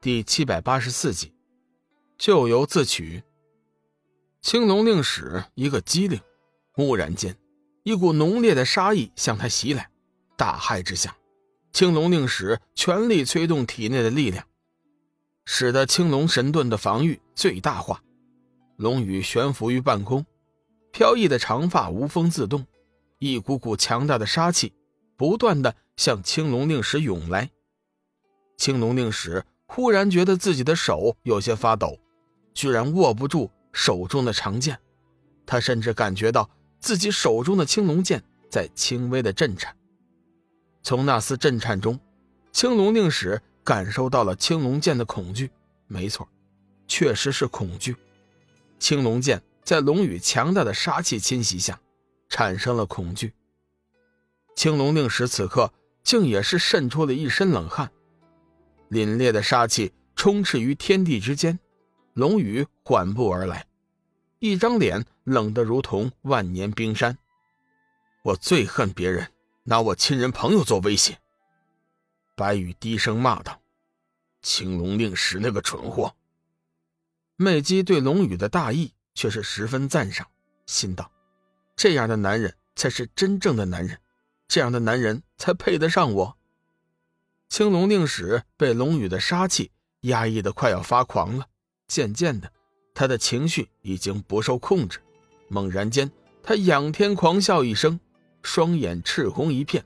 第七百八十四集，咎由自取。青龙令使一个机灵，蓦然间，一股浓烈的杀意向他袭来。大骇之下，青龙令使全力催动体内的力量，使得青龙神盾的防御最大化。龙宇悬浮于半空，飘逸的长发无风自动，一股股强大的杀气不断的向青龙令使涌来。青龙令使。忽然觉得自己的手有些发抖，居然握不住手中的长剑。他甚至感觉到自己手中的青龙剑在轻微的震颤。从那丝震颤中，青龙令使感受到了青龙剑的恐惧。没错，确实是恐惧。青龙剑在龙宇强大的杀气侵袭下，产生了恐惧。青龙令使此刻竟也是渗出了一身冷汗。凛冽的杀气充斥于天地之间，龙宇缓步而来，一张脸冷得如同万年冰山。我最恨别人拿我亲人朋友做威胁。白羽低声骂道：“青龙令使那个蠢货。”魅姬对龙宇的大义却是十分赞赏，心道：“这样的男人才是真正的男人，这样的男人才配得上我。”青龙令使被龙宇的杀气压抑的快要发狂了，渐渐的，他的情绪已经不受控制。猛然间，他仰天狂笑一声，双眼赤红一片，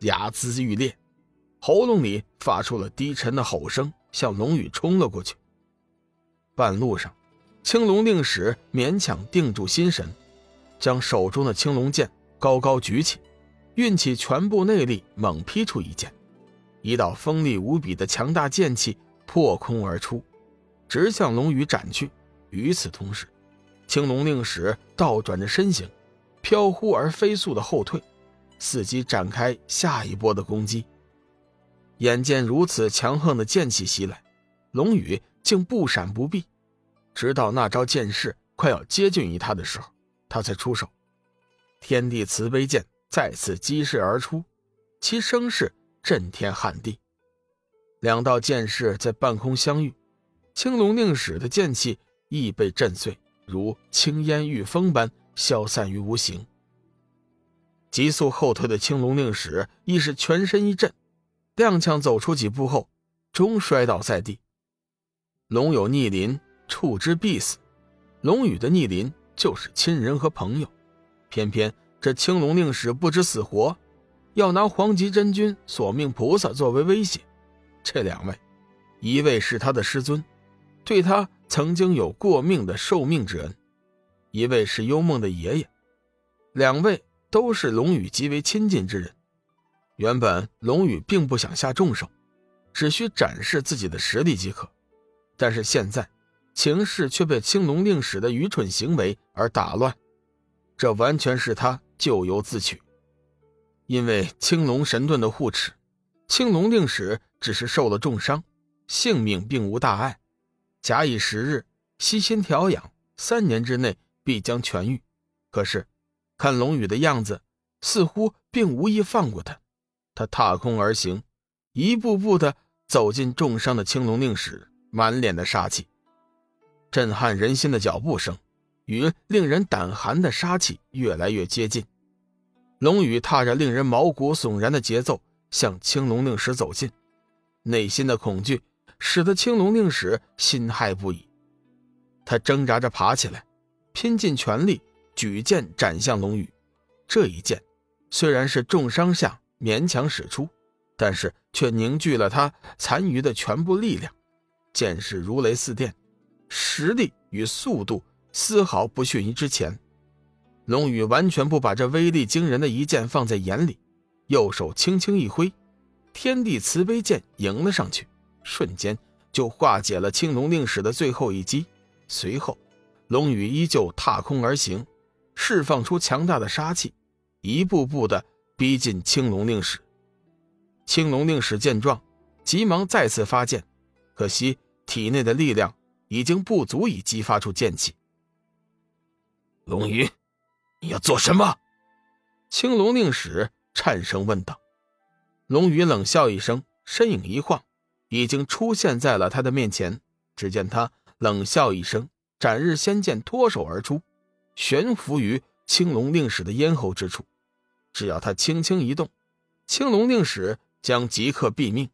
牙眦欲裂，喉咙里发出了低沉的吼声，向龙宇冲了过去。半路上，青龙令使勉强定住心神，将手中的青龙剑高高举起，运起全部内力，猛劈出一剑。一道锋利无比的强大剑气破空而出，直向龙宇斩去。与此同时，青龙令使倒转着身形，飘忽而飞速的后退，伺机展开下一波的攻击。眼见如此强横的剑气袭来，龙宇竟不闪不避，直到那招剑势快要接近于他的时候，他才出手。天地慈悲剑再次激射而出，其声势。震天撼地，两道剑势在半空相遇，青龙令使的剑气亦被震碎，如青烟遇风般消散于无形。急速后退的青龙令使亦是全身一震，踉跄走出几步后，终摔倒在地。龙有逆鳞，触之必死。龙宇的逆鳞就是亲人和朋友，偏偏这青龙令使不知死活。要拿黄极真君、索命菩萨作为威胁，这两位，一位是他的师尊，对他曾经有过命的受命之恩；一位是幽梦的爷爷，两位都是龙宇极为亲近之人。原本龙宇并不想下重手，只需展示自己的实力即可，但是现在情势却被青龙令使的愚蠢行为而打乱，这完全是他咎由自取。因为青龙神盾的护持，青龙令使只是受了重伤，性命并无大碍。假以时日，悉心调养，三年之内必将痊愈。可是，看龙宇的样子，似乎并无意放过他。他踏空而行，一步步的走进重伤的青龙令使，满脸的杀气，震撼人心的脚步声与令人胆寒的杀气越来越接近。龙宇踏着令人毛骨悚然的节奏向青龙令使走近，内心的恐惧使得青龙令使心骇不已。他挣扎着爬起来，拼尽全力举剑斩向龙宇。这一剑虽然是重伤下勉强使出，但是却凝聚了他残余的全部力量。剑势如雷似电，实力与速度丝毫不逊于之前。龙宇完全不把这威力惊人的一剑放在眼里，右手轻轻一挥，天地慈悲剑迎了上去，瞬间就化解了青龙令使的最后一击。随后，龙宇依旧踏空而行，释放出强大的杀气，一步步的逼近青龙令使。青龙令使见状，急忙再次发剑，可惜体内的力量已经不足以激发出剑气。龙宇。你要做什么？青龙令使颤声问道。龙宇冷笑一声，身影一晃，已经出现在了他的面前。只见他冷笑一声，斩日仙剑脱手而出，悬浮于青龙令使的咽喉之处。只要他轻轻一动，青龙令使将即刻毙命。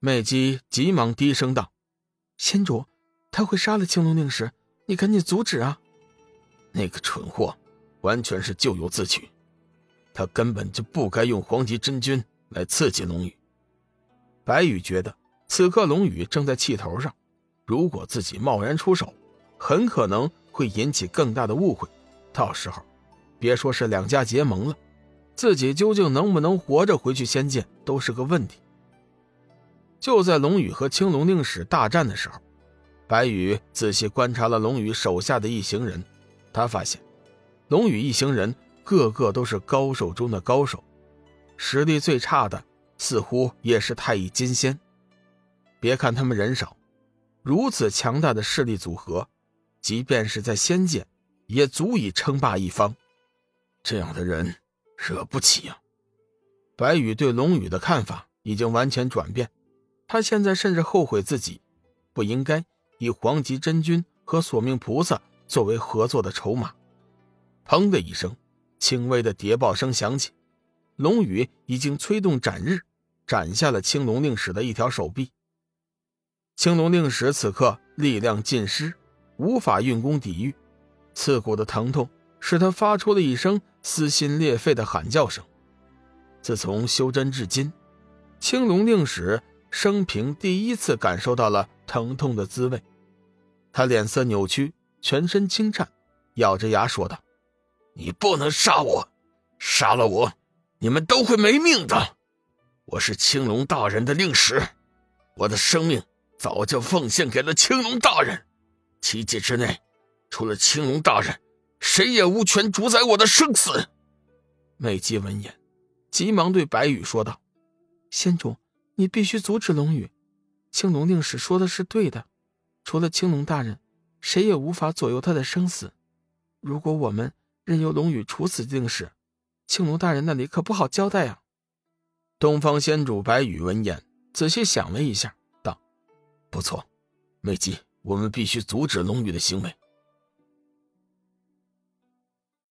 魅姬急忙低声道：“仙主，他会杀了青龙令使，你赶紧阻止啊！”那个蠢货，完全是咎由自取。他根本就不该用黄级真君来刺激龙宇。白羽觉得此刻龙宇正在气头上，如果自己贸然出手，很可能会引起更大的误会。到时候，别说是两家结盟了，自己究竟能不能活着回去仙界都是个问题。就在龙宇和青龙令使大战的时候，白羽仔细观察了龙宇手下的一行人，他发现龙宇一行人。个个都是高手中的高手，实力最差的似乎也是太乙金仙。别看他们人少，如此强大的势力组合，即便是在仙界，也足以称霸一方。这样的人惹不起呀！白羽对龙宇的看法已经完全转变，他现在甚至后悔自己不应该以黄极真君和索命菩萨作为合作的筹码。砰的一声。轻微的谍报声响起，龙宇已经催动斩日，斩下了青龙令使的一条手臂。青龙令使此刻力量尽失，无法运功抵御，刺骨的疼痛使他发出了一声撕心裂肺的喊叫声。自从修真至今，青龙令使生平第一次感受到了疼痛的滋味，他脸色扭曲，全身轻颤，咬着牙说道。你不能杀我，杀了我，你们都会没命的。我是青龙大人的令使，我的生命早就奉献给了青龙大人。七界之内，除了青龙大人，谁也无权主宰我的生死。美姬闻言，急忙对白羽说道：“仙主，你必须阻止龙宇。青龙令使说的是对的，除了青龙大人，谁也无法左右他的生死。如果我们……”任由龙宇处死定是，青龙大人那里可不好交代啊！东方仙主白羽闻言，仔细想了一下，道：“不错，美姬，我们必须阻止龙宇的行为。